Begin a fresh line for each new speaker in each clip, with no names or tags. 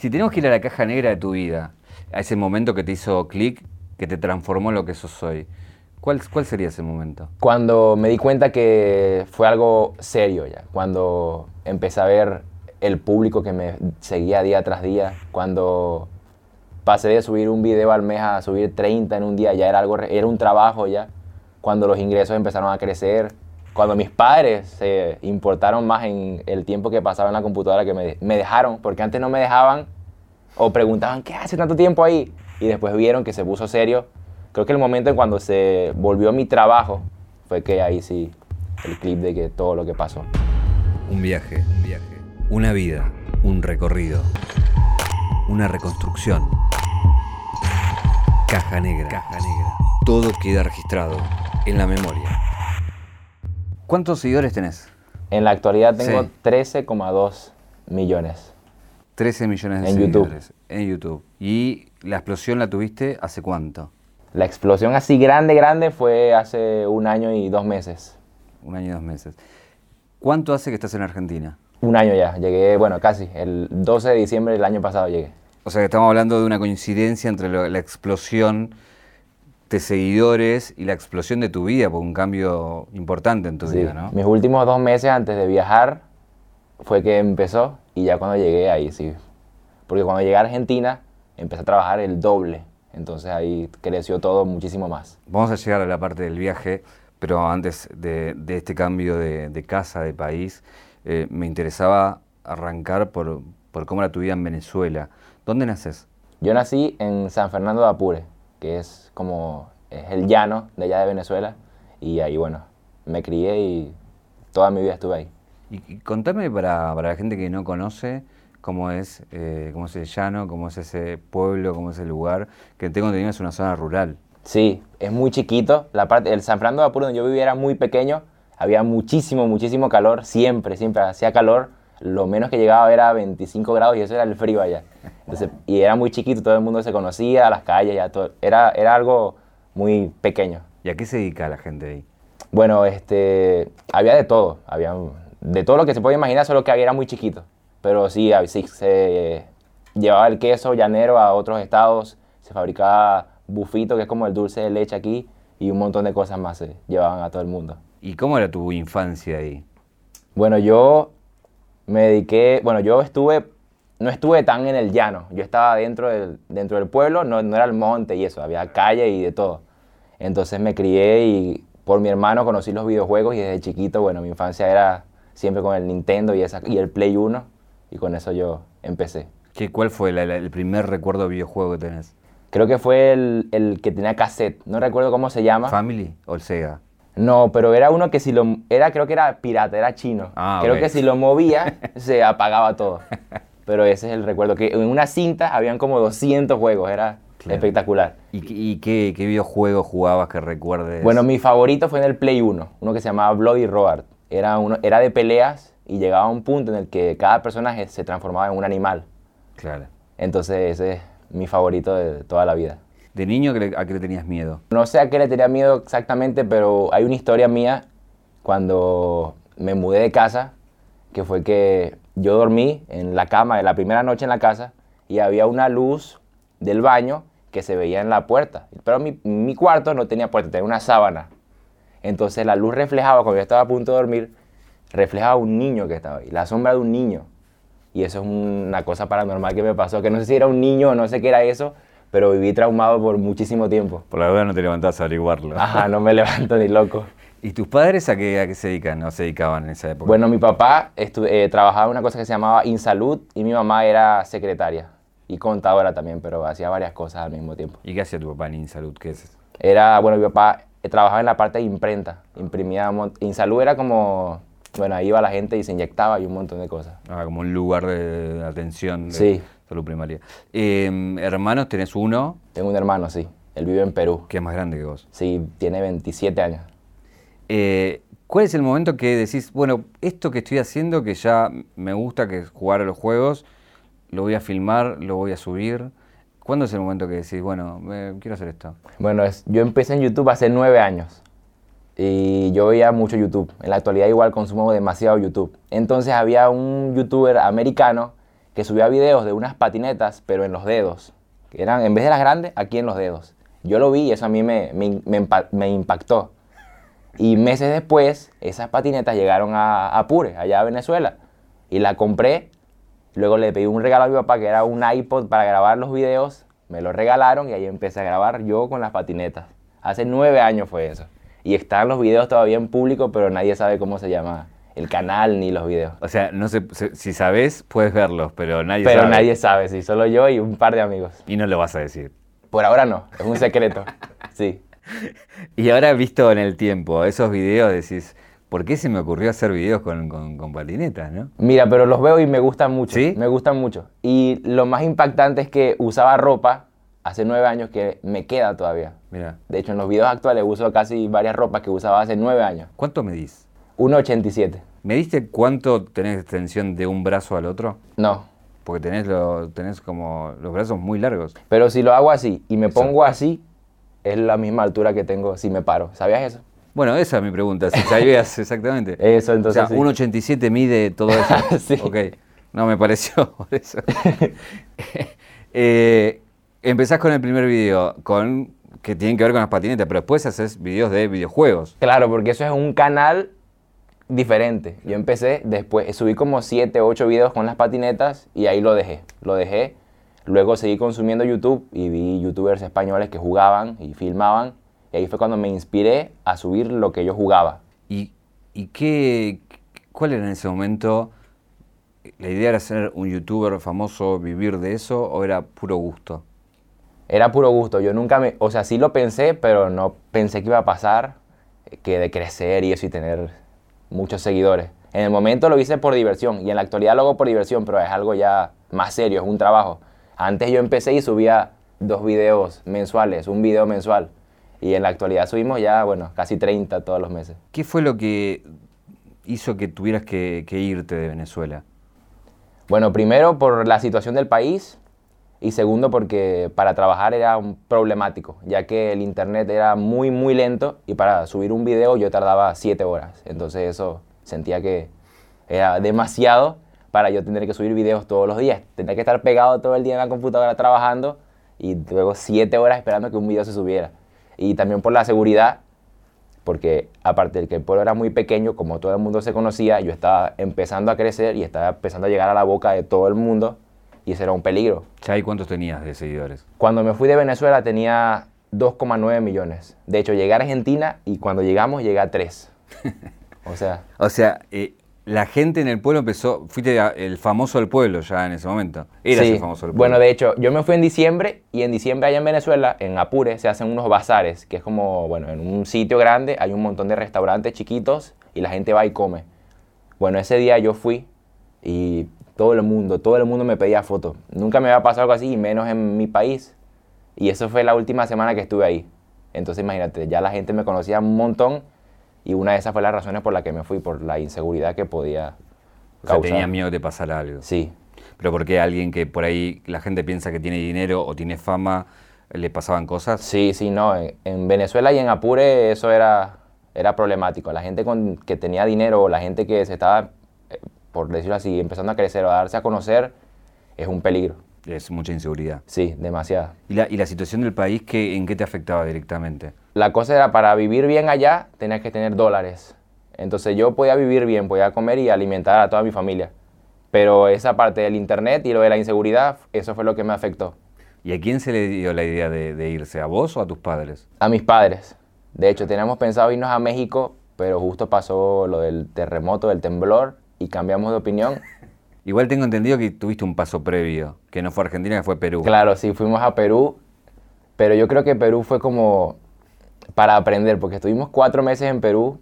Si tenemos que ir a la caja negra de tu vida, a ese momento que te hizo clic, que te transformó en lo que sos hoy, ¿cuál, ¿cuál sería ese momento?
Cuando me di cuenta que fue algo serio ya, cuando empecé a ver el público que me seguía día tras día, cuando pasé de subir un video al mes a subir 30 en un día, ya era, algo, era un trabajo ya, cuando los ingresos empezaron a crecer, cuando mis padres se importaron más en el tiempo que pasaba en la computadora que me, me dejaron, porque antes no me dejaban o preguntaban, ¿qué hace tanto tiempo ahí? Y después vieron que se puso serio. Creo que el momento en cuando se volvió mi trabajo fue que ahí sí, el clip de que todo lo que pasó.
Un viaje, un viaje, una vida, un recorrido, una reconstrucción. Caja negra, caja negra. Todo queda registrado en la memoria. ¿Cuántos seguidores tenés?
En la actualidad tengo
Sí.
13,2 millones.
13 millones de
En YouTube.
seguidores en YouTube. ¿Y la explosión la tuviste hace cuánto?
La explosión así grande, grande fue hace un año y dos meses.
Un año y dos meses. ¿Cuánto hace que estás en Argentina?
Un año ya, llegué, bueno, casi, el 12 de diciembre del año pasado llegué.
O sea que estamos hablando de una coincidencia entre lo- la explosión de seguidores y la explosión de tu vida, por un cambio importante en tu
Sí,
vida, ¿no?
Mis últimos dos meses antes de viajar fue que empezó y ya cuando llegué ahí sí. Porque cuando llegué a Argentina empecé a trabajar el doble. Entonces ahí creció todo muchísimo más.
Vamos a llegar a la parte del viaje, pero antes de, de este cambio de, de casa, de país, eh, me interesaba arrancar por, por cómo era tu vida en Venezuela. ¿Dónde naces?
Yo nací en San Fernando de Apure, que es como es el llano de allá de Venezuela. Y ahí, bueno, me crié y toda mi vida estuve ahí.
Y, y contame para, para la gente que no conoce cómo es, eh, cómo es el llano, cómo es ese pueblo, cómo es el lugar, que tengo entendido es una zona rural.
Sí, es muy chiquito. La parte, el San Fernando de Apure donde yo vivía era muy pequeño. Había muchísimo, muchísimo calor. Siempre, siempre hacía calor. Lo menos que llegaba era 25 grados y eso era el frío allá. Entonces, y era muy chiquito, todo el mundo se conocía, las calles, ya todo. Era, era algo muy pequeño.
¿Y a qué se dedica la gente ahí?
Bueno, este, había de todo. Había de todo lo que se puede imaginar, solo que era muy chiquito. Pero sí, sí se llevaba el queso llanero a otros estados, se fabricaba bufito, que es como el dulce de leche aquí, y un montón de cosas más se llevaban a todo el mundo.
¿Y cómo era tu infancia ahí?
Bueno, yo me dediqué, bueno, yo estuve, no estuve tan en el llano, yo estaba dentro del, dentro del pueblo, no, no era el monte y eso, había calle y de todo. Entonces me crié y por mi hermano conocí los videojuegos y desde chiquito, bueno, mi infancia era siempre con el Nintendo y, esa, y el Play 1 y con eso yo empecé.
¿Qué, ¿Cuál fue la- la- el primer recuerdo de videojuego que tenés?
Creo que fue el, el que tenía cassette, no recuerdo cómo se llama.
¿Family o el Sega?
No, pero era uno que si lo... Era, creo que era pirata, era chino.
Ah,
creo que si lo movía, se apagaba todo. Pero ese es el recuerdo, que en una cinta habían como 200 juegos, era
Claro.
espectacular.
¿Y, qué- y qué, qué videojuego jugabas que recuerdes?
Bueno, mi favorito fue en el Play 1, uno que se llamaba Bloody Roar. Era, uno, era de peleas y llegaba a un punto en el que cada personaje se transformaba en un animal.
Claro.
Entonces ese es mi favorito de toda la vida.
¿De niño a qué le tenías miedo?
No sé a qué le tenía miedo exactamente, pero hay una historia mía cuando me mudé de casa, que fue que yo dormí en la cama de la primera noche en la casa y había una luz del baño que se veía en la puerta. Pero mi, mi cuarto no tenía puerta, tenía una sábana. Entonces la luz reflejaba, cuando yo estaba a punto de dormir, reflejaba un niño que estaba ahí, la sombra de un niño. Y eso es una cosa paranormal que me pasó, que no sé si era un niño o no sé qué era eso, pero viví traumado por muchísimo tiempo.
Por la duda no te levantás a averiguarlo.
Ajá, no me levanto ni loco.
¿Y tus padres a qué, a qué se dedican? ¿No se dedicaban en esa época?
Bueno, mi papá eh, trabajaba en una cosa que se llamaba Insalud y mi mamá era secretaria y contadora también, pero hacía varias cosas al mismo tiempo.
¿Y qué hacía tu papá en Insalud? ¿Qué es?
Era, bueno, mi papá eh, trabajaba en la parte de imprenta, imprimía, Insalud era como, bueno, ahí iba la gente y se inyectaba y un montón de cosas.
Ah, como un lugar de, atención de
Sí.
salud primaria. Eh, hermanos, tenés uno
Tengo un hermano, sí, él vive en Perú,
que es más grande que vos.
sí, tiene 27 años.
Eh, ¿Cuál es el momento que decís, bueno, esto que estoy haciendo, que ya me gusta, que es jugar a los juegos, lo voy a filmar, lo voy a subir? ¿Cuándo es el momento que decís, bueno, eh, quiero hacer esto?
Bueno, es- yo empecé en YouTube hace nueve años y yo veía mucho YouTube. En la actualidad igual consumo demasiado YouTube. Entonces había un youtuber americano que subía videos de unas patinetas, pero en los dedos. Que eran, en vez de las grandes, aquí en los dedos. Yo lo vi y eso a mí me, me, me impa- me impactó. Y meses después, esas patinetas llegaron a Apure, allá a Venezuela. Y la compré. Luego le pedí un regalo a mi papá que era un iPod para grabar los videos. Me lo regalaron y ahí empecé a grabar yo con las patinetas. Hace nueve años fue eso. Y están los videos todavía en público, pero nadie sabe cómo se llama el canal ni los videos.
O sea, no sé, si sabes, puedes verlos, pero nadie
Pero
sabe.
nadie sabe, sí, solo yo y un par de amigos.
Y no lo vas a decir.
Por ahora no, es un secreto. Sí.
Y ahora visto en el tiempo, esos videos decís, ¿por qué se me ocurrió hacer videos con, con, con patinetas, no?
Mira, pero los veo y me gustan mucho.
¿Sí?
Me gustan mucho. Y lo más impactante es que usaba ropa hace nueve años que me queda todavía.
Mira,
De hecho, en los videos actuales uso casi varias ropas que usaba hace nueve años.
¿cuánto medís?
1,87.
¿Me diste cuánto tenés extensión de un brazo al otro?
No.
Porque tenés, lo, tenés como los brazos muy largos.
Pero si lo hago así y me pongo así, es la misma altura que tengo si me paro. ¿Sabías eso?
Bueno, esa es mi pregunta, si sabías exactamente.
Eso, entonces.
o sea,
sí.
1,87 mide todo eso.
Sí.
Ok, no me pareció por eso. Eh, empezás con el primer video, con, que tiene que ver con las patinetas, pero después haces videos de videojuegos.
Claro, porque eso es un canal diferente. Yo empecé después, subí como 7, 8 videos con las patinetas y ahí lo dejé. Lo dejé. Luego seguí consumiendo YouTube y vi youtubers españoles que jugaban y filmaban. Y ahí fue cuando me inspiré a subir lo que yo jugaba.
¿Y, y qué, cuál era en ese momento? ¿La idea era ser un youtuber famoso, vivir de eso o era puro gusto?
Era puro gusto. Yo nunca me. O sea, sí lo pensé, pero no pensé que iba a pasar. Que de crecer y eso y tener muchos seguidores. En el momento lo hice por diversión y en la actualidad lo hago por diversión, pero es algo ya más serio, es un trabajo. Antes yo empecé y subía dos videos mensuales, un video mensual. Y en la actualidad subimos ya, bueno, casi 30 todos los meses.
¿Qué fue lo que hizo que tuvieras que, que irte de Venezuela?
Bueno, primero por la situación del país y segundo porque para trabajar era problemático, ya que el internet era muy, muy lento y para subir un video yo tardaba 7 horas. Entonces eso sentía que era demasiado para yo tener que subir videos todos los días. Tenía que estar pegado todo el día en la computadora trabajando y luego 7 horas esperando que un video se subiera. Y también por la seguridad, porque aparte de que el pueblo era muy pequeño, como todo el mundo se conocía, yo estaba empezando a crecer y estaba empezando a llegar a la boca de todo el mundo y eso era un peligro.
¿Ya y cuántos tenías de seguidores?
Cuando me fui de Venezuela tenía 2,9 millones. De hecho, llegué a Argentina y cuando llegamos llegué a 3. O sea,
O sea, eh, la gente en el pueblo empezó, fuiste el famoso del pueblo ya en ese momento. Eras
sí.
el famoso del pueblo.
Bueno, de hecho, yo me fui en diciembre y en diciembre allá en Venezuela, en Apure, se hacen unos bazares, que es como, bueno, en un sitio grande hay un montón de restaurantes chiquitos y la gente va y come. Bueno, ese día yo fui y todo el mundo, todo el mundo me pedía fotos. Nunca me había pasado algo así, menos en mi país. Y eso fue la última semana que estuve ahí. Entonces imagínate, ya la gente me conocía un montón y una de esas fue las razones por las que me fui, por la inseguridad que podía
o sea,
causar.
tenía miedo de te pasara algo.
Sí,
Pero porque alguien que por ahí la gente piensa que tiene dinero o tiene fama, le pasaban cosas.
Sí, sí, no. En, en Venezuela y en Apure eso era, era problemático. La gente con, que tenía dinero o la gente que se estaba, eh, por decirlo así, empezando a crecer o a darse a conocer, es un peligro.
Es mucha inseguridad.
Sí, demasiado.
¿Y la, y la situación del país qué, en qué te afectaba directamente?
La cosa era, para vivir bien allá, tenías que tener dólares. Entonces yo podía vivir bien, podía comer y alimentar a toda mi familia. Pero esa parte del internet y lo de la inseguridad, eso fue lo que me afectó.
¿Y a quién se le dio la idea de, de irse? ¿A vos o a tus padres?
A mis padres. De hecho, teníamos pensado irnos a México, pero justo pasó lo del terremoto, del temblor, y cambiamos de opinión.
Igual tengo entendido que tuviste un paso previo, que no fue Argentina, que fue Perú.
Claro, sí, fuimos a Perú, pero yo creo que Perú fue como para aprender, porque estuvimos cuatro meses en Perú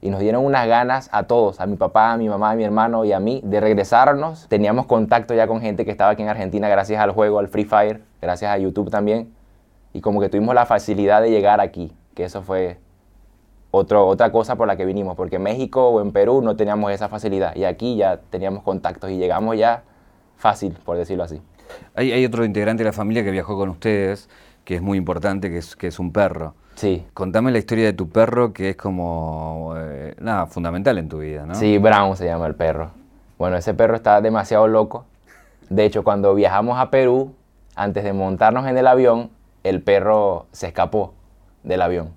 y nos dieron unas ganas a todos, a mi papá, a mi mamá, a mi hermano y a mí, de regresarnos. Teníamos contacto ya con gente que estaba aquí en Argentina gracias al juego, al Free Fire, gracias a YouTube también, y como que tuvimos la facilidad de llegar aquí, que eso fue otro, otra cosa por la que vinimos, porque en México o en Perú no teníamos esa facilidad, y aquí ya teníamos contactos y llegamos ya fácil, por decirlo así.
Hay, hay otro integrante de la familia que viajó con ustedes, que es muy importante, que es, que es un perro.
Sí.
Contame la historia de tu perro, que es como, eh, nada, fundamental en tu vida, ¿no?
Sí, Brown se llama el perro. Bueno, ese perro está demasiado loco. De hecho, cuando viajamos a Perú, antes de montarnos en el avión, el perro se escapó del avión.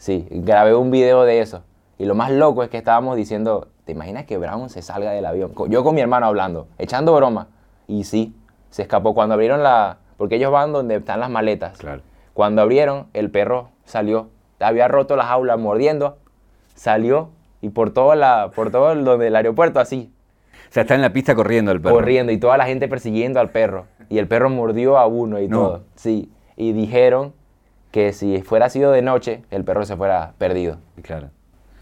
Sí, grabé un video de eso. Y lo más loco es que estábamos diciendo, ¿te imaginas que Brown se salga del avión? Yo con mi hermano hablando, echando broma. Y sí, se escapó. Cuando abrieron la... Porque ellos van donde están las maletas.
Claro.
Cuando abrieron, el perro salió. Había roto la jaula mordiendo. Salió y por todo, la, por todo el, donde el aeropuerto así,
O sea, está en la pista corriendo el perro.
corriendo y toda la gente persiguiendo al perro. Y el perro mordió a uno y
No.
todo. Sí. Y dijeron que si fuera sido de noche, el perro se fuera perdido.
Claro.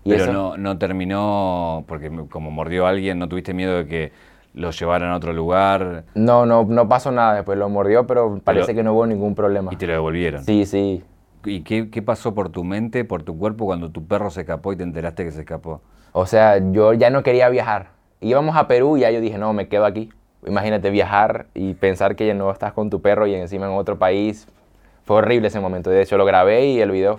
Y
Pero
eso-
no, no terminó, porque como mordió a alguien, ¿no tuviste miedo de que lo llevaran a otro lugar
No, no, no pasó nada después. Lo mordió, pero parece que no hubo ningún problema.
y te lo devolvieron?
Sí, sí.
¿Y qué, qué pasó por tu mente, por tu cuerpo, cuando tu perro se escapó y te enteraste que se escapó?
O sea, yo ya no quería viajar. Íbamos a Perú y ya yo dije, no, me quedo aquí. Imagínate viajar y pensar que ya no estás con tu perro y encima en otro país. Fue horrible ese momento. De hecho, lo grabé y el video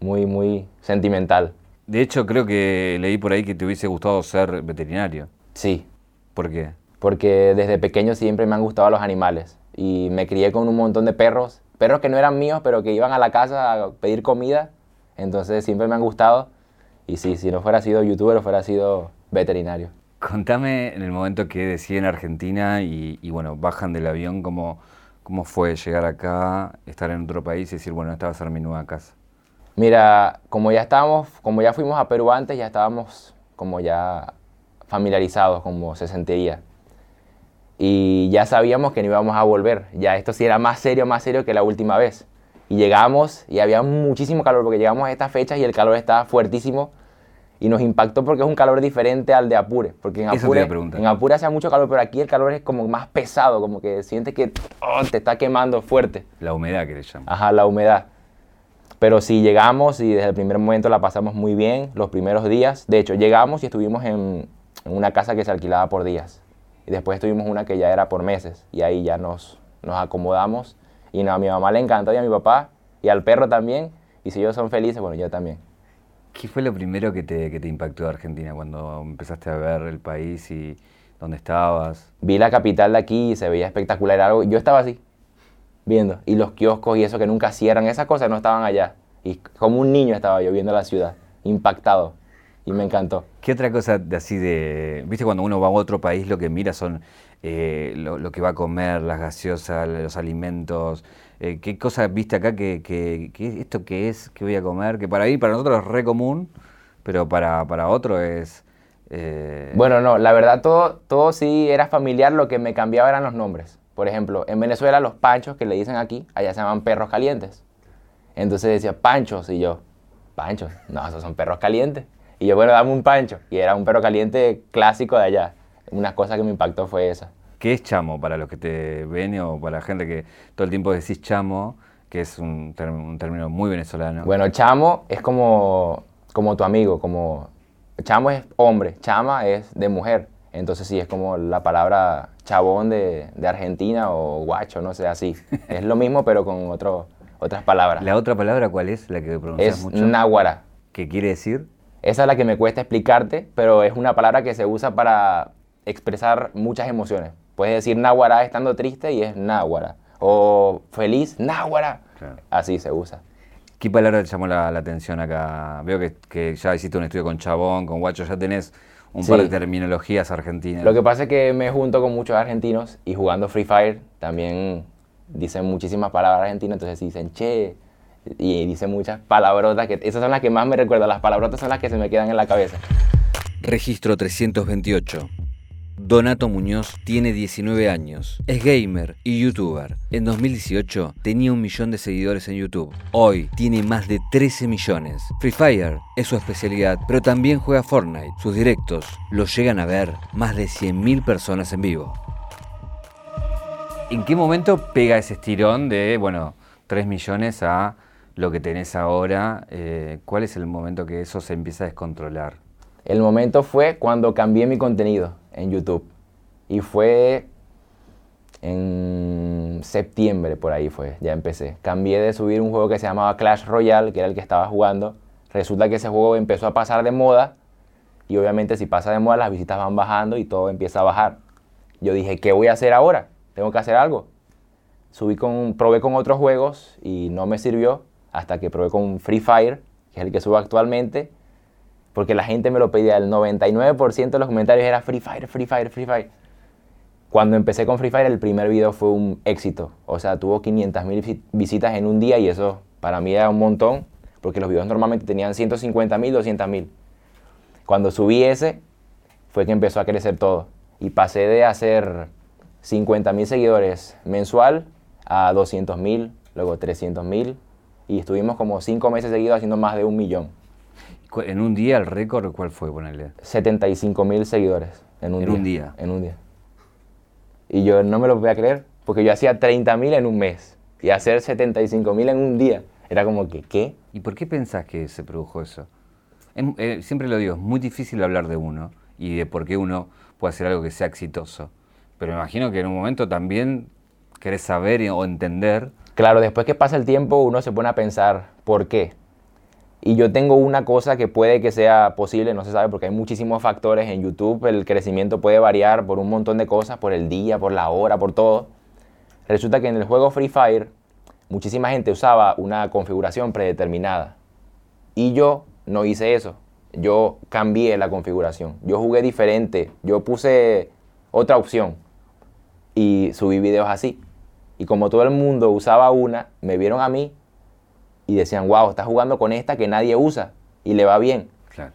muy, muy sentimental.
De hecho, creo que leí por ahí que te hubiese gustado ser veterinario.
Sí,
¿Por qué?
porque desde pequeño siempre me han gustado los animales. Y me crié con un montón de perros. Perros que no eran míos, pero que iban a la casa a pedir comida. Entonces siempre me han gustado. Y sí, si no fuera sido youtuber, fuera sido veterinario.
Contame en el momento que deciden Argentina y, y, bueno, bajan del avión, ¿cómo, ¿cómo fue llegar acá, estar en otro país y decir, bueno, esta va a ser mi nueva casa?
Mira, como ya estábamos, como ya fuimos a Perú antes, ya estábamos como ya familiarizados, como se sentiría. Y ya sabíamos que no íbamos a volver. Ya esto sí era más serio, más serio que la última vez. Y llegamos y había muchísimo calor, porque llegamos a estas fechas y el calor estaba fuertísimo. Y nos impactó porque es un calor diferente al de Apure. Porque en Apure, en Apure hace mucho calor, pero aquí el calor es como más pesado, como que sientes que oh, te está quemando fuerte.
La humedad que le llaman.
Ajá, la humedad. Pero sí llegamos y desde el primer momento la pasamos muy bien, los primeros días. De hecho, llegamos y estuvimos en, en una casa que se alquilaba por días. Y después estuvimos una que ya era por meses. Y ahí ya nos, nos acomodamos. Y no, a mi mamá le encantó y a mi papá y al perro también. Y si ellos son felices, bueno, yo también.
¿Qué fue lo primero que te, que te impactó de Argentina cuando empezaste a ver el país y dónde estabas?
Vi la capital de aquí y se veía espectacular. Algo, yo estaba así, viendo. Y los kioscos y eso que nunca cierran, esas cosas no estaban allá. Y como un niño estaba yo viendo la ciudad, impactado. Y me encantó.
¿Qué otra cosa de así de... Viste, cuando uno va a otro país lo que mira son eh, lo, lo que va a comer, las gaseosas, los alimentos. Eh, ¿Qué cosas viste acá que, que, que esto qué es, que voy a comer? Que para ahí, para nosotros es re común, pero para, para otro es... eh,
Bueno, no, la verdad todo, todo sí era familiar, lo que me cambiaba eran los nombres. Por ejemplo, en Venezuela los panchos que le dicen aquí, allá se llaman perros calientes. Entonces decía panchos y yo, panchos, no, esos son perros calientes. Y yo, bueno, dame un pancho. Y era un perro caliente clásico de allá. Una cosa que me impactó fue esa.
¿Qué es chamo para los que te ven o para la gente que todo el tiempo decís chamo, que es un, un término muy venezolano?
Bueno, chamo es como, como tu amigo, como... Chamo es hombre, chama es de mujer. Entonces sí, es como la palabra chabón de, de Argentina o guacho, no sé, así. Es lo mismo, pero con otro, otras palabras.
¿La otra palabra cuál es? La que pronuncias
es
mucho.
náhuara.
¿Qué quiere decir?
Esa es la que me cuesta explicarte, pero es una palabra que se usa para expresar muchas emociones. Puedes decir náhuara estando triste y es náhuara. O feliz, náhuara.
Claro.
Así se usa.
¿Qué palabra te llamó la, la atención acá? Veo que, que ya hiciste un estudio con Chabón, con Guacho, ya tenés un par de terminologías argentinas.
Lo que pasa es que me junto con muchos argentinos y jugando Free Fire también dicen muchísimas palabras argentinas, entonces dicen che y dicen muchas palabrotas que esas son las que más me recuerdan, las palabrotas son las que se me quedan en la cabeza.
Registro 328. Donato Muñoz tiene 19 años, es gamer y youtuber. En 2018 tenía un millón de seguidores en YouTube. Hoy tiene más de 13 millones. Free Fire es su especialidad, pero también juega Fortnite. Sus directos los llegan a ver más de 100.000 personas en vivo. ¿En qué momento pega ese estirón de, bueno, 3 millones a lo que tenés ahora? Eh, ¿Cuál es el momento que eso se empieza a descontrolar?
El momento fue cuando cambié mi contenido en YouTube. Y fue en septiembre, por ahí fue, ya empecé. Cambié de subir un juego que se llamaba Clash Royale, que era el que estaba jugando. Resulta que ese juego empezó a pasar de moda. Y obviamente si pasa de moda las visitas van bajando y todo empieza a bajar. yo dije, ¿qué voy a hacer ahora? Tengo que hacer algo. Subí con, probé con otros juegos y no me sirvió hasta que probé con Free Fire, que es el que subo actualmente, porque la gente me lo pedía. El 99% de los comentarios era Free Fire, Free Fire, Free Fire. Cuando empecé con Free Fire, el primer video fue un éxito. O sea, tuvo 500.000 visitas en un día y eso para mí era un montón, porque los videos normalmente tenían 150.000, 200.000. Cuando subí ese, fue que empezó a crecer todo. Y pasé de hacer 50.000 seguidores mensual a 200.000, luego 300.000. Y estuvimos como 5 meses seguidos haciendo más de un millón.
En un día el récord, ¿cuál fue? Ponerle?
75.000 seguidores en un
En
día.
un día.
En un día. Y yo no me lo voy a creer, porque yo hacía 30.000 en un mes. Y hacer 75.000 en un día, era como que, ¿qué?
¿Y por qué pensás que se produjo eso? Es- eh, siempre lo digo, es muy difícil hablar de uno y de por qué uno puede hacer algo que sea exitoso. Pero me imagino que en un momento también querés saber o entender.
Claro, después que pasa el tiempo uno se pone a pensar, ¿por qué? Y yo tengo una cosa que puede que sea posible, no se sabe porque hay muchísimos factores en YouTube, el crecimiento puede variar por un montón de cosas, por el día, por la hora, por todo. Resulta que en el juego Free Fire muchísima gente usaba una configuración predeterminada y yo no hice eso. Yo cambié la configuración. Yo jugué diferente. Yo puse otra opción y subí videos así. Y como todo el mundo usaba una, me vieron a mí y decían, wow, estás jugando con esta que nadie usa y le va bien.
Claro.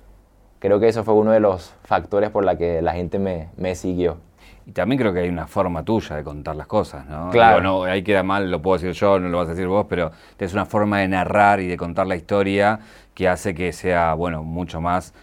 Creo que eso fue uno de los factores por la que la gente me, me siguió.
Y también creo que hay una forma tuya de contar las cosas, ¿no?
Claro.
Digo, no, ahí queda mal, lo puedo decir yo, no lo vas a decir vos, pero es una forma de narrar y de contar la historia que hace que sea, bueno, mucho más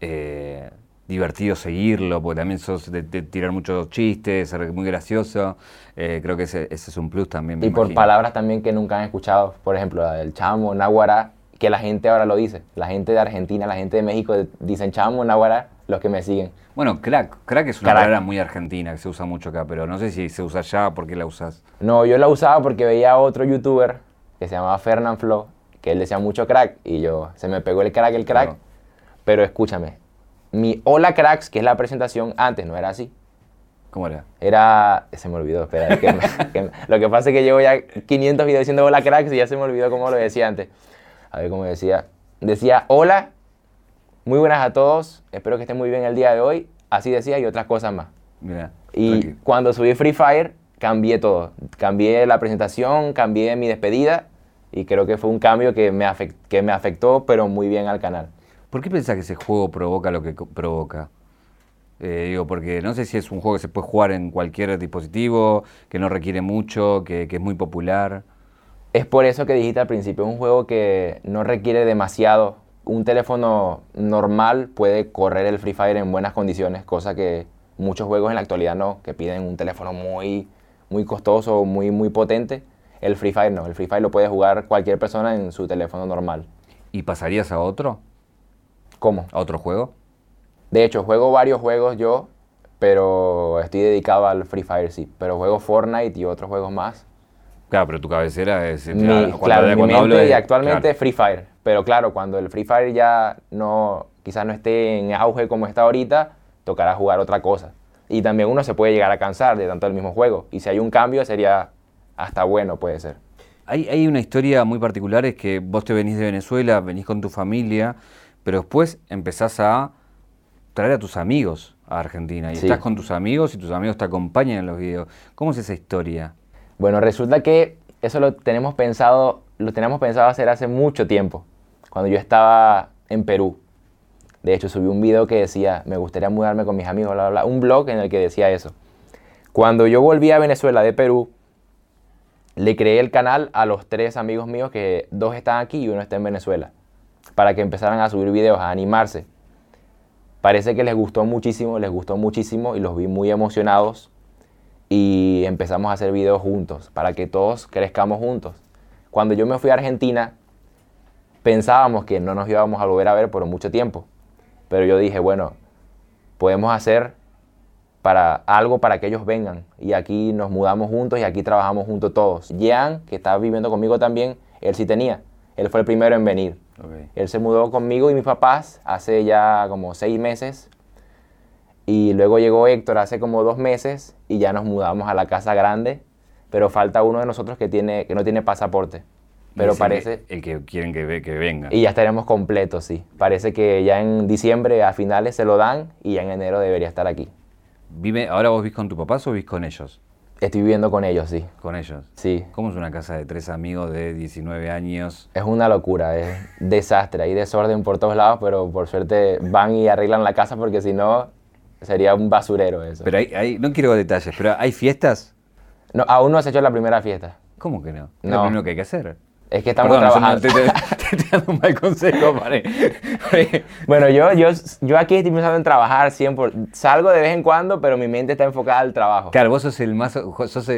eh, divertido seguirlo, porque también sos de, de tirar muchos chistes, ser muy gracioso. Eh, creo que ese, ese es un plus también. me
Y por palabras también que nunca han escuchado, por ejemplo, la del chamo, náhuara, que la gente ahora lo dice. La gente de Argentina, la gente de México dicen chamo, náhuara, los que me siguen.
Bueno, crack, crack es una
Crack.
palabra muy argentina que se usa mucho acá, pero no sé si se usa allá, ¿por qué la usas?
No, yo la usaba porque veía a otro youtuber que se llamaba Fernand Flo, que él decía mucho crack, y yo, se me pegó el crack, el crack.
Claro.
Pero escúchame, mi hola cracks, que es la presentación, antes no era así.
¿Cómo era?
Era. Se me olvidó, espera. es que me- que me- lo que pasa es que llevo ya 500 videos diciendo hola cracks y ya se me olvidó cómo lo decía antes. A ver cómo decía. Decía hola, muy buenas a todos, espero que estén muy bien el día de hoy. Así decía y otras cosas más.
Mira.
Y
tranqui.
cuando subí Free Fire, cambié todo. Cambié la presentación, cambié mi despedida y creo que fue un cambio que me, que me afectó, pero muy bien al canal.
¿Por qué pensás que ese juego provoca lo que provoca? Eh, digo, porque no sé si es un juego que se puede jugar en cualquier dispositivo, que no requiere mucho, que, que es muy popular.
Es por eso que dijiste al principio, es un juego que no requiere demasiado. Un teléfono normal puede correr el Free Fire en buenas condiciones, cosa que muchos juegos en la actualidad no, que piden un teléfono muy, muy costoso, muy, muy potente. El Free Fire no, el Free Fire lo puede jugar cualquier persona en su teléfono normal.
¿Y pasarías a otro?
¿Cómo?
¿A otro juego?
De hecho, juego varios juegos yo, pero estoy dedicado al Free Fire, sí. Pero juego Fortnite y otros juegos más.
Claro, pero tu cabecera es...
Mi-
cuando-
claro, mi
hablo
mente
de-
y actualmente
claro.
Free Fire. Pero claro, cuando el Free Fire ya no, quizás no esté en auge como está ahorita, tocará jugar otra cosa. Y también uno se puede llegar a cansar de tanto el mismo juego. Y si hay un cambio sería hasta bueno, puede ser.
Hay, hay una historia muy particular, es que vos te venís de Venezuela, venís con tu familia, pero después empezás a traer a tus amigos a Argentina. Y
Sí.
estás con tus amigos y tus amigos te acompañan en los videos. ¿Cómo es esa historia?
Bueno, resulta que eso lo tenemos pensado, lo tenemos pensado hacer hace mucho tiempo, cuando yo estaba en Perú. De hecho, subí un video que decía, me gustaría mudarme con mis amigos, bla, bla, bla, un blog en el que decía eso. Cuando yo volví a Venezuela de Perú, le creé el canal a los tres amigos míos, que dos están aquí y uno está en Venezuela, para que empezaran a subir videos, a animarse. Parece que les gustó muchísimo, les gustó muchísimo y los vi muy emocionados y empezamos a hacer videos juntos para que todos crezcamos juntos. Cuando yo me fui a Argentina, pensábamos que no nos íbamos a volver a ver por mucho tiempo, pero yo dije, bueno, podemos hacer para algo para que ellos vengan y aquí nos mudamos juntos y aquí trabajamos juntos todos. Jean, que está viviendo conmigo también, él sí tenía, él fue el primero en venir. Él se mudó conmigo y mis papás hace ya como seis meses. Y luego llegó Héctor hace como dos meses y ya nos mudamos a la casa grande, pero falta uno de nosotros que, tiene, que no tiene pasaporte. Pero parece...
El que quieren que, ve- que venga.
Y ya estaremos completos, sí. Parece que ya en diciembre a finales se lo dan y ya en enero debería estar aquí.
Vive, ¿Ahora vos vivís con tu papá o vivís con ellos?
Estoy viviendo con ellos, sí.
Con ellos.
Sí.
¿Cómo es una casa de tres amigos de 19 años?
Es una locura, es desastre, hay desorden por todos lados, pero por suerte van y arreglan la casa porque si no sería un basurero eso.
Pero hay, hay- no quiero detalles, pero ¿hay fiestas?
No, aún no se ha hecho la primera fiesta.
¿Cómo que no? Es
No.
lo primero que hay que hacer.
Es que estamos
Perdón, no
trabajando.
te, te- te estoy dando un mal consejo, pare.
Bueno, yo, yo, yo aquí estoy pensando en trabajar 100%. Salgo de vez en cuando, pero mi mente está enfocada al trabajo.
Claro, vos sos el más, sos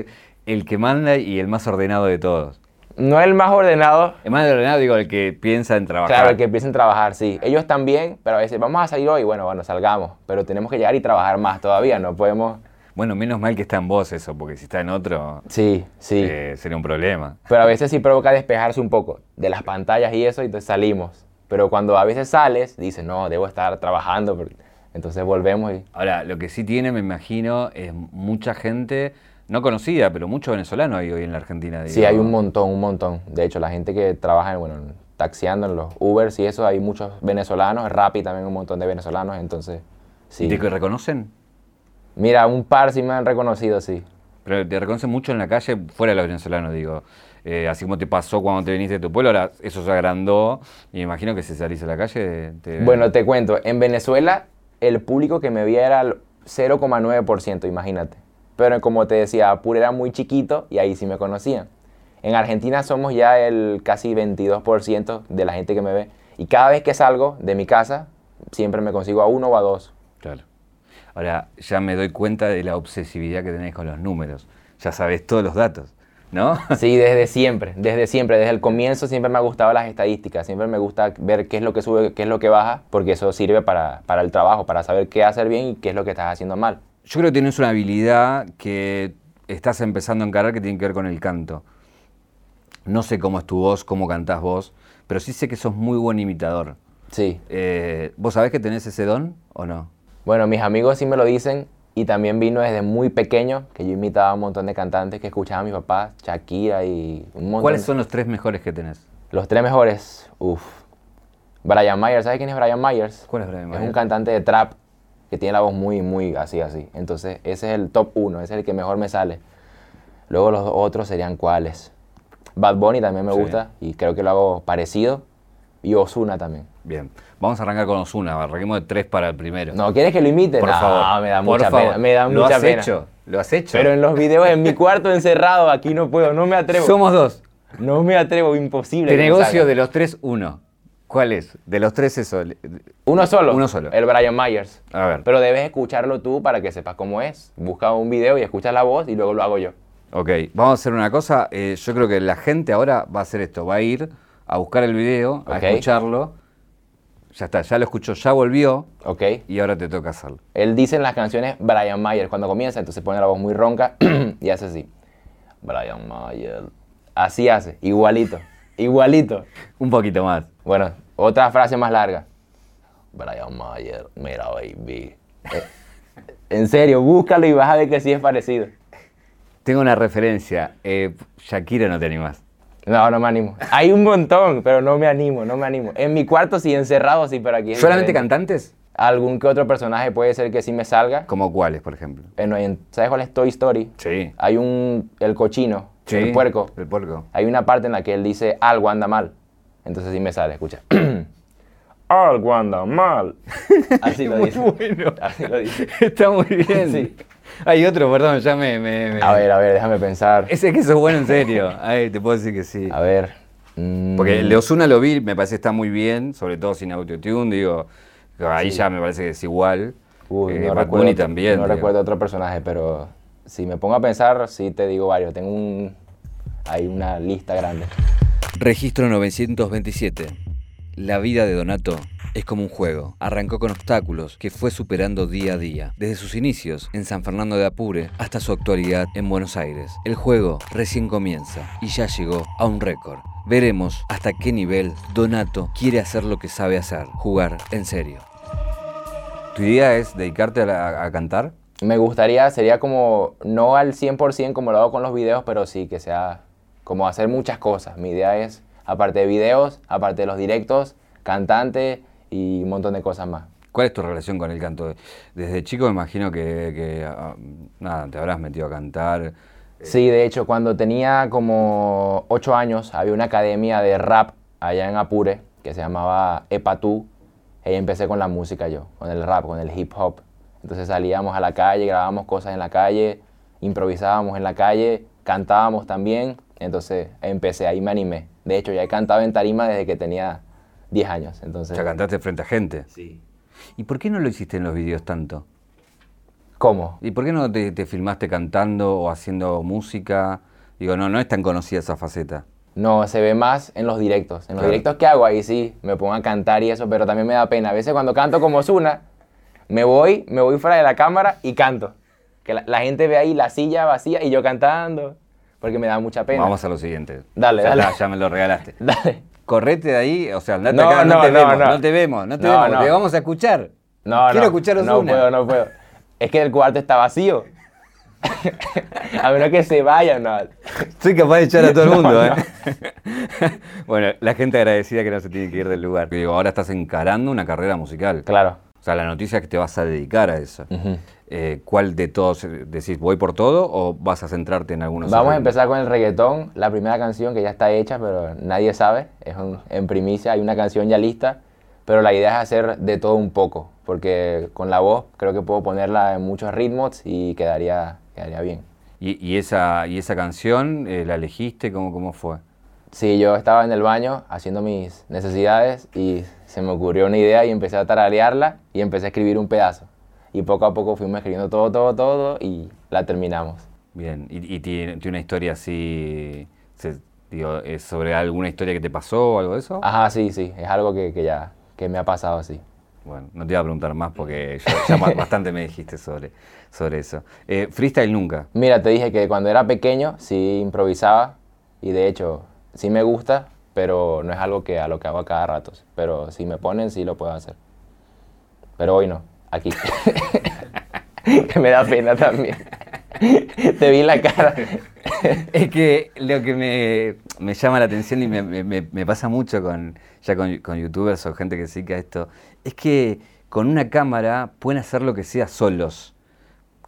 el, que manda y el más ordenado de todos.
No el más ordenado,
El más ordenado, digo, el que piensa en trabajar.
Claro, el que empiecen a trabajar, sí. Ellos también, pero a veces vamos a salir hoy, bueno, bueno, salgamos. Pero tenemos que llegar y trabajar más todavía, no podemos...
Bueno, menos mal que está en vos eso, porque si está en otro,
Sí, sí.
eh, sería un problema.
Pero a veces sí provoca despejarse un poco de las pantallas y eso, y entonces salimos. Pero cuando a veces sales, dices, no, debo estar trabajando. porque- Entonces volvemos y...
Ahora, lo que sí tiene, me imagino, es mucha gente, no conocida, pero mucho venezolano hay hoy en la Argentina.
Sí, hay un montón, un montón. De hecho, la gente que trabaja, en, bueno, en- taxiando en los Ubers y eso, hay muchos venezolanos. Rappi también un montón de venezolanos, entonces... Sí.
¿Y te reconocen?
Mira, un par sí me han reconocido, sí.
Pero te reconocen mucho en la calle, fuera de los venezolanos, digo. Eh, así como te pasó cuando te viniste de tu pueblo, ahora eso se agrandó. Y me imagino que si salís a la calle. Te...
Bueno, te cuento, en Venezuela el público que me veía era el 0,9%, imagínate. Pero como te decía, Apure era muy chiquito y ahí sí me conocían. En Argentina somos ya el casi 22% de la gente que me ve. Y cada vez que salgo de mi casa, siempre me consigo a uno o a dos.
Ahora ya me doy cuenta de la obsesividad que tenés con los números. Ya sabés todos los datos, ¿no?
Sí, desde siempre, desde siempre, desde el comienzo siempre me ha gustado las estadísticas, siempre me gusta ver qué es lo que sube, qué es lo que baja, porque eso sirve para, para el trabajo, para saber qué hacer bien y qué es lo que estás haciendo mal.
Yo creo que tienes una habilidad que estás empezando a encarar que tiene que ver con el canto. No sé cómo es tu voz, cómo cantás vos, pero sí sé que sos muy buen imitador.
Sí.
Eh, ¿Vos sabés que tenés ese don o no?
Bueno, mis amigos sí me lo dicen y también vino desde muy pequeño que yo imitaba a un montón de cantantes que escuchaba a mi papá, Shakira y un montón.
¿Cuáles son los tres mejores que tenés?
Los tres mejores, uff. Brian Myers, ¿sabes quién es Brian Myers?
¿Cuál es Brian
Es un
Myers?
cantante de trap que tiene la voz muy, muy así, así. Entonces, ese es el top uno, ese es el que mejor me sale. Luego los otros serían cuáles. Bad Bunny también me
Sí.
gusta y creo que lo hago parecido. Y Ozuna también.
Bien, vamos a arrancar con Osuna, arranquemos de tres para el primero.
¿No quieres que lo imite?
por
no,
favor.
me da
por
mucha
favor.
pena. Me da
¿Lo
mucha
has
pena.
hecho? ¿Lo has hecho?
Pero en los videos en mi cuarto encerrado, aquí no puedo, no me atrevo.
Somos dos.
No me atrevo, imposible.
De negocio de los tres, uno. ¿Cuál es? De los tres eso.
Uno solo.
Uno solo.
El Brian Myers.
A ver.
Pero debes escucharlo tú para que sepas cómo es. Busca un video y escuchas la voz y luego lo hago yo.
Ok, vamos a hacer una cosa. eh, yo creo que la gente ahora va a hacer esto. Va a ir a buscar el video, a escucharlo. Ya está, ya lo escuchó, ya volvió
¿Ok?
y ahora te toca hacerlo.
Él dice en las canciones Brian Myers cuando comienza, entonces pone la voz muy ronca y hace así. Brian Myers. Así hace, igualito. Igualito.
Un poquito más.
Bueno, otra frase más larga. Brian Myers, mira, baby. Eh, en serio, búscalo y vas a ver que sí es parecido.
Tengo una referencia. eh, Shakira no te animás.
No, no me animo. Hay un montón, pero no me animo, no me animo. En mi cuarto sí, encerrado sí, pero aquí
¿Solamente
diferente.
cantantes?
Algún que otro personaje puede ser que sí me salga.
¿Como cuáles, por ejemplo?
En- en- ¿Sabes cuál es Toy Story?
Sí.
Hay un, el cochino, el puerco.
El puerco.
Hay una parte en la que él dice algo anda mal. Entonces sí me sale, escucha. algo anda mal. Así lo dice.
bueno.
Así lo dice.
Está muy bien.
Sí.
Hay otro, perdón, ya me... me- me-
A ver, a ver, déjame pensar.
Ese que sos bueno en serio. Ay, te puedo decir que sí.
A ver. mm,
Porque el de Osuna lo vi, me parece que está muy bien, sobre todo sin autotune, digo, ahí ya me parece que es igual.
Uy,
Eh,
no recuerdo,
también.
No
digo.
recuerdo otro personaje, pero si me pongo a pensar, sí te digo varios. Tengo un. Hay una lista grande.
Registro 927. La vida de Donato es como un juego. Arrancó con obstáculos que fue superando día a día, desde sus inicios en San Fernando de Apure hasta su actualidad en Buenos Aires. El juego recién comienza y ya llegó a un récord. Veremos hasta qué nivel Donato quiere hacer lo que sabe hacer, jugar en serio. ¿Tu idea es dedicarte a, la- a cantar?
Me gustaría, sería como, no al 100% como lo hago con los videos, pero sí que sea como hacer muchas cosas. Mi idea es, aparte de videos, aparte de los directos, cantante y un montón de cosas más.
¿Cuál es tu relación con el canto? Desde chico me imagino que, que, ah, nada, te habrás metido a cantar.
Sí, de hecho, cuando tenía como 8 años, había una academia de rap allá en Apure que se llamaba Epatú. Ahí empecé con la música yo, con el rap, con el hip hop. Entonces salíamos a la calle, grabábamos cosas en la calle, improvisábamos en la calle, cantábamos también. Entonces empecé, ahí me animé. De hecho, ya he cantado en tarima desde que tenía 10 años. Entonces,
Ya cantaste frente a gente.
Sí.
¿Y por qué no lo hiciste en los videos tanto?
¿Cómo?
¿Y por qué no te, te filmaste cantando o haciendo música? Digo, no, no es tan conocida esa faceta.
No, se ve más en los directos. En los
Claro.
directos que hago, ahí sí, me pongo a cantar y eso, pero también me da pena. A veces cuando canto como Zuna, me voy, me voy fuera de la cámara y canto. Que la, la gente ve ahí la silla vacía y yo cantando, porque me da mucha pena.
Vamos a lo siguiente.
Dale,
ya,
dale.
está, ya me lo regalaste.
Dale.
Correte de ahí, o sea, andate
No,
acá, no,
no,
te
no,
vemos,
no.
no. te vemos, no te vemos, te vamos a escuchar.
No,
Quiero
no,
escuchar
No puedo, no puedo. Es que el cuarto está vacío. a menos que se vayan, no.
Soy capaz de echar a todo el
No,
mundo,
no.
¿eh? bueno, la gente agradecida que no se tiene que ir del lugar. Digo, ahora estás encarando una carrera musical.
Claro.
Sea, la noticia es que te vas a dedicar a eso. Eh, ¿Cuál de todos eh, decís, voy por todo o vas a centrarte en algunos?
Vamos a empezar con el reggaetón, la primera canción que ya está hecha, pero nadie sabe, es un- en primicia, hay una canción ya lista, pero la idea es hacer de todo un poco, porque con la voz creo que puedo ponerla en muchos ritmos y quedaría, quedaría bien.
¿Y, y esa, y esa canción eh, la elegiste? ¿Cómo, ¿Cómo fue?
Sí, yo estaba en el baño haciendo mis necesidades y se me ocurrió una idea y empecé a tararearla y empecé a escribir un pedazo. Y poco a poco fuimos escribiendo todo, todo, todo y la terminamos.
Bien, ¿y, y tiene, tiene una historia así, se- digo, es sobre alguna historia que te pasó o algo de eso?
Ajá, sí, sí, es algo que, que ya que me ha pasado así.
Bueno, no te iba a preguntar más porque ya, ya ba- bastante me dijiste sobre, sobre eso. Eh, freestyle nunca.
Mira, te dije que cuando era pequeño sí improvisaba y de hecho sí me gusta, pero no es algo que a lo que hago a cada rato. Pero si me ponen sí lo puedo hacer. Pero hoy no, aquí. que me da pena también. te vi la cara.
Es que lo que me, me llama la atención y me, me- me- pasa mucho con, ya con, con youtubers o gente que se dedica a esto, es que con una cámara pueden hacer lo que sea solos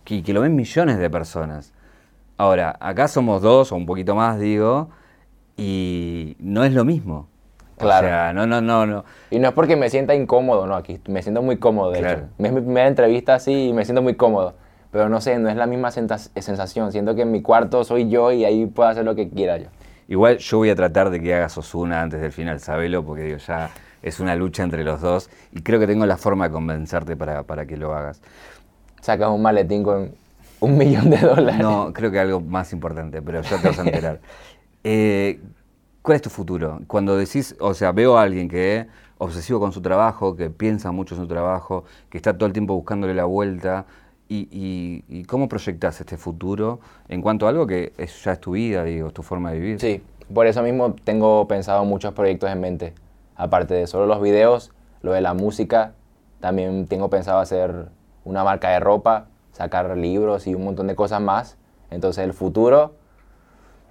y que lo ven millones de personas. Ahora, acá somos dos o un poquito más, digo, y no es lo mismo.
Claro.
O sea, no, no, no, no.
Y no es porque me sienta incómodo, no, aquí me siento muy cómodo, de
Claro.
hecho. Es mi primera entrevista así y me siento muy cómodo. Pero no sé, no es la misma sensación. Siento que en mi cuarto soy yo y ahí puedo hacer lo que quiera yo.
Igual yo voy a tratar de que hagas Osuna antes del final, sabelo, porque digo, ya es una lucha entre los dos y creo que tengo la forma de convencerte para, para que lo hagas.
Sacas un maletín con un millón de dólares.
No, creo que algo más importante, pero ya te vas a enterar. Eh, ¿Cuál es tu futuro? Cuando decís, o sea, veo a alguien que es obsesivo con su trabajo, que piensa mucho en su trabajo, que está todo el tiempo buscándole la vuelta, y, cómo proyectas este futuro en cuanto a algo que es, ya es tu vida, digo, tu forma de vivir.
Sí, por eso mismo tengo pensado muchos proyectos en mente. Aparte de solo los videos, lo de la música, también tengo pensado hacer una marca de ropa, sacar libros y un montón de cosas más. Entonces el futuro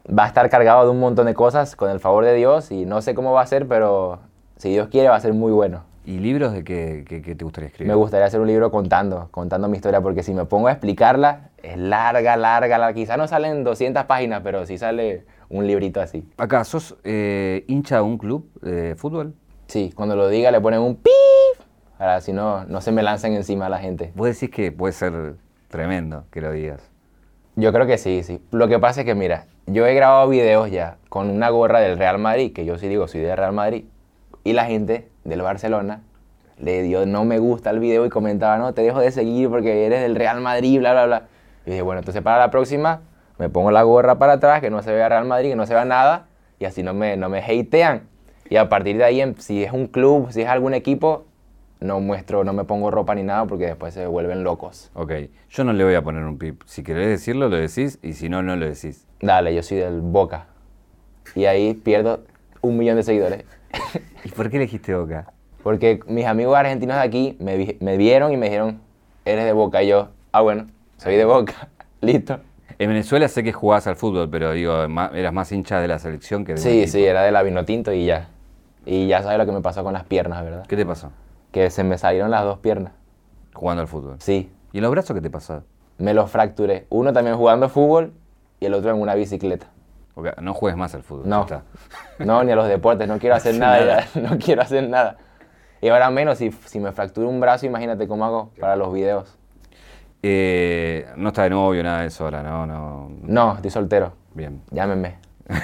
va a estar cargado de un montón de cosas con el favor de Dios y no sé cómo va a ser, pero si Dios quiere va a ser muy bueno.
¿Y libros de qué, qué- qué te gustaría escribir?
Me gustaría hacer un libro contando, contando mi historia, porque si me pongo a explicarla, es larga, larga, larga. Quizá no salen 200 páginas, pero sí sale un librito así.
Acá, ¿sos eh, hincha de un club de fútbol?
Sí, cuando lo diga le ponen un pip, para si no, no se me lanzan encima a la gente.
Vos decís que puede ser tremendo que lo digas.
Yo creo que sí, sí. Lo que pasa es que, mira, yo he grabado videos ya con una gorra del Real Madrid, que yo sí digo soy del Real Madrid, y la gente del Barcelona le dio no me gusta el video y comentaba, no, te dejo de seguir porque eres del Real Madrid, bla, bla, bla. Y dije, bueno, entonces para la próxima me pongo la gorra para atrás, que no se vea Real Madrid, que no se vea nada, y así no me, no me hatean. Y a partir de ahí, si es un club, si es algún equipo, no muestro, no me pongo ropa ni nada porque después se vuelven locos.
Ok, yo no le voy a poner un pip. Si querés decirlo, lo decís, y si no, no lo decís.
Dale, yo soy del Boca. Y ahí pierdo un millón de seguidores.
¿Y por qué elegiste Boca?
Porque mis amigos argentinos de aquí me, vi- me vieron y me dijeron, eres de Boca. Y yo, ah, bueno, soy de Boca. Listo.
En Venezuela sé que jugabas al fútbol, pero digo, eras más hincha de la selección que de
Sí, sí, era de la Vinotinto y ya. Y ya sabes lo que me pasó con las piernas, ¿verdad?
¿Qué te pasó?
Que se me salieron las dos piernas.
Jugando al fútbol.
Sí,
¿Y en los brazos qué te pasó?
me los fracturé. Uno también jugando fútbol y el otro en una bicicleta.
No juegues más al fútbol.
No.
está.
No, ni a los deportes, no quiero hacer nada,
nada.
ya, no quiero hacer nada. Y ahora menos, si, si me fracturo un brazo, imagínate cómo hago para los videos.
Eh, no está de novio, nada de eso ahora, no, no.
No, estoy soltero,
Bien.
llámenme.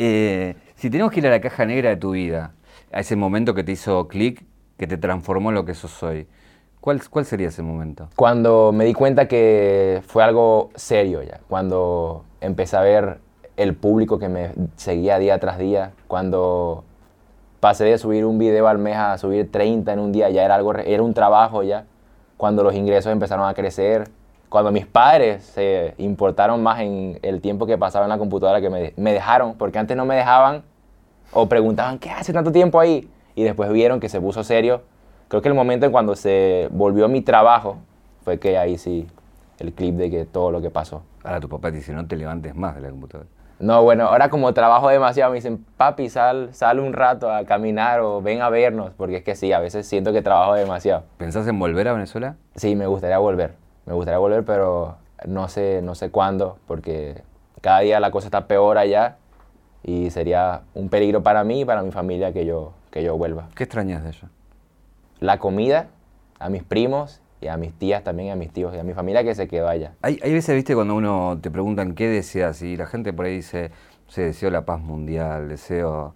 Eh, si tenemos que ir a la caja negra de tu vida, a ese momento que te hizo clic, que te transformó en lo que sos hoy, ¿cuál, cuál sería ese momento?
Cuando me di cuenta que fue algo serio ya, cuando empecé a ver el público que me seguía día tras día, cuando pasé de subir un video al mes a subir 30 en un día, ya era algo, era un trabajo ya, cuando los ingresos empezaron a crecer, cuando mis padres se importaron más en el tiempo que pasaba en la computadora que me, me dejaron, porque antes no me dejaban o preguntaban, ¿qué hace tanto tiempo ahí? Y después vieron que se puso serio. Creo que el momento en cuando se volvió mi trabajo fue que ahí sí, el clip de que todo lo que pasó.
Ahora tu papá te dice, no te levantes más de la computadora.
No, bueno, ahora como trabajo demasiado, me dicen, papi, sal, sal un rato a caminar o ven a vernos, porque es que sí, a veces siento que trabajo demasiado.
¿Pensás en volver a Venezuela?
Sí, me gustaría volver, me gustaría volver, pero no sé, no sé cuándo, porque cada día la cosa está peor allá y sería un peligro para mí y para mi familia que yo, que yo vuelva.
¿Qué extrañas de ella?
La comida, a mis primos y a mis tías también, y a mis tíos y a mi familia que se quedó allá.
Hay, hay veces, viste, cuando uno te preguntan qué deseas y la gente por ahí dice, se deseo la paz mundial, deseo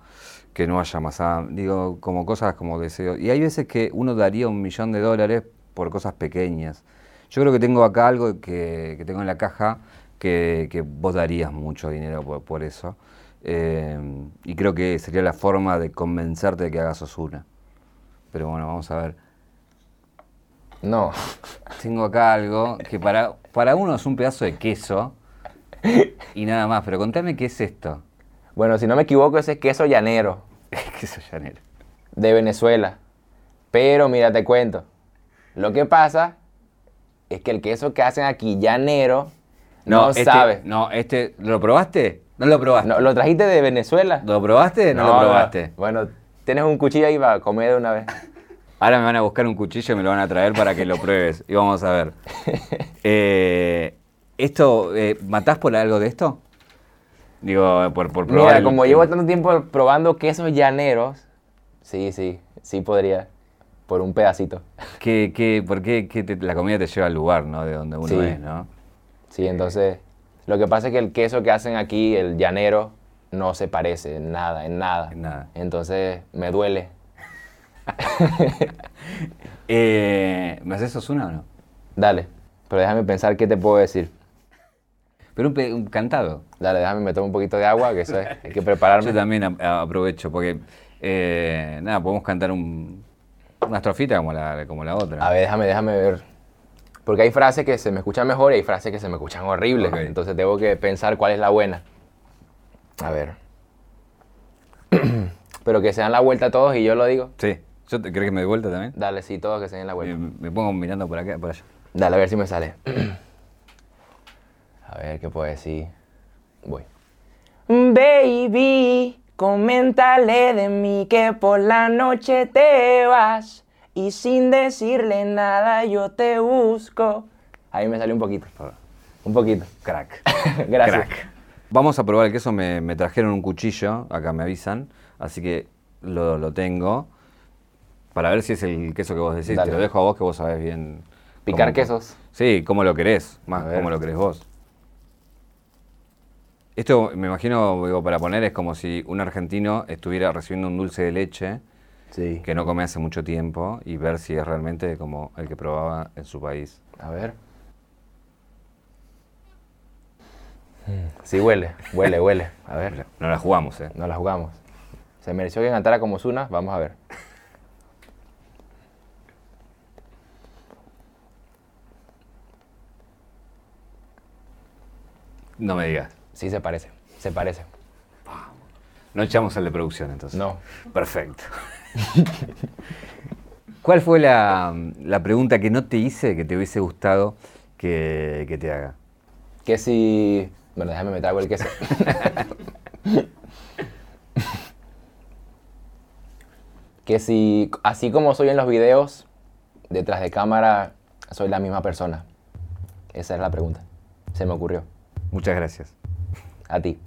que no haya más hambre", digo, como cosas como deseo. Y hay veces que uno daría un millón de dólares por cosas pequeñas. Yo creo que tengo acá algo que, que tengo en la caja que, que vos darías mucho dinero por, por eso. Eh, y creo que sería la forma de convencerte de que hagas Osuna. Pero bueno, vamos a ver.
No,
Tengo acá algo que para, para uno es un pedazo de queso y nada más, pero contame qué es esto.
bueno, si no me equivoco, ese es queso llanero
queso llanero.
de Venezuela. Pero mira, te cuento. Lo que pasa es que el queso que hacen aquí llanero no,
este,
sabe.
No, este, ¿lo probaste? No lo probaste.
No, ¿Lo trajiste de Venezuela?
¿Lo probaste? No, lo probaste.
Bueno, tienes un cuchillo ahí para comer de una vez.
Ahora me van a buscar un cuchillo y me lo van a traer para que lo pruebes. Y vamos a ver. Eh, ¿Esto, eh, matás por algo de esto? Digo, por, por probar.
Mira,
el-
como llevo tanto tiempo probando quesos llaneros, sí, sí, sí podría. Por un pedacito.
¿Qué, qué, ¿Por qué, qué te- la comida te lleva al lugar, ¿no? De donde uno
Sí.
es, ¿no?
Sí, entonces, lo que pasa es que el queso que hacen aquí, el llanero, no se parece en nada, en nada.
En nada.
Entonces, me duele.
Eh, ¿Me haces Osuna o no?
Dale, pero déjame pensar qué te puedo decir.
Pero un, cantado.
Dale, déjame meter un poquito de agua, que eso es, hay que prepararme.
Yo también a- a- aprovecho, porque eh, nada, podemos cantar un, una estrofita como la, como la otra.
A ver, déjame, déjame ver. Porque hay frases que se me escuchan mejor y hay frases que se me escuchan horribles. Entonces tengo que pensar cuál es la buena. A ver. Pero que se dan la vuelta todos y yo lo digo.
Sí. ¿Yo te, ¿Crees que me dé vuelta también?
Dale, sí, todos que se den la
Me,
vuelta.
me pongo mirando por acá, por allá.
Dale, a ver si me sale. A ver, ¿qué puedo decir? Voy. Baby, coméntale de mí que por la noche te vas y sin decirle nada yo te busco. Ahí me salió un poquito. Un poquito.
Crack.
Gracias.
Crack. Vamos a probar el queso. Me, me trajeron un cuchillo, acá me avisan. Así que lo, lo tengo. Para ver si es el queso que vos decís.
Dale.
Te lo dejo a vos que vos sabés bien.
Picar
cómo-
quesos.
Sí, cómo lo querés. Más cómo lo querés vos. Esto, me imagino, digo, para poner, es como si un argentino estuviera recibiendo un dulce de leche
Sí.
que no come hace mucho tiempo y ver si es realmente como el que probaba en su país.
A ver. Sí, huele, huele, huele. A ver,
No la jugamos, ¿eh?
no la jugamos. Se mereció que cantara como Zuna. Vamos a ver.
No me digas.
Sí, se parece. Se parece.
No echamos el de producción entonces.
No.
Perfecto. ¿Cuál fue la, la pregunta que no te hice que te hubiese gustado que, que te haga?
Que si... Bueno, déjame me trago el queso. que si, así como soy en los videos, detrás de cámara soy la misma persona. Esa es la pregunta. Se me ocurrió.
Muchas gracias.
A ti.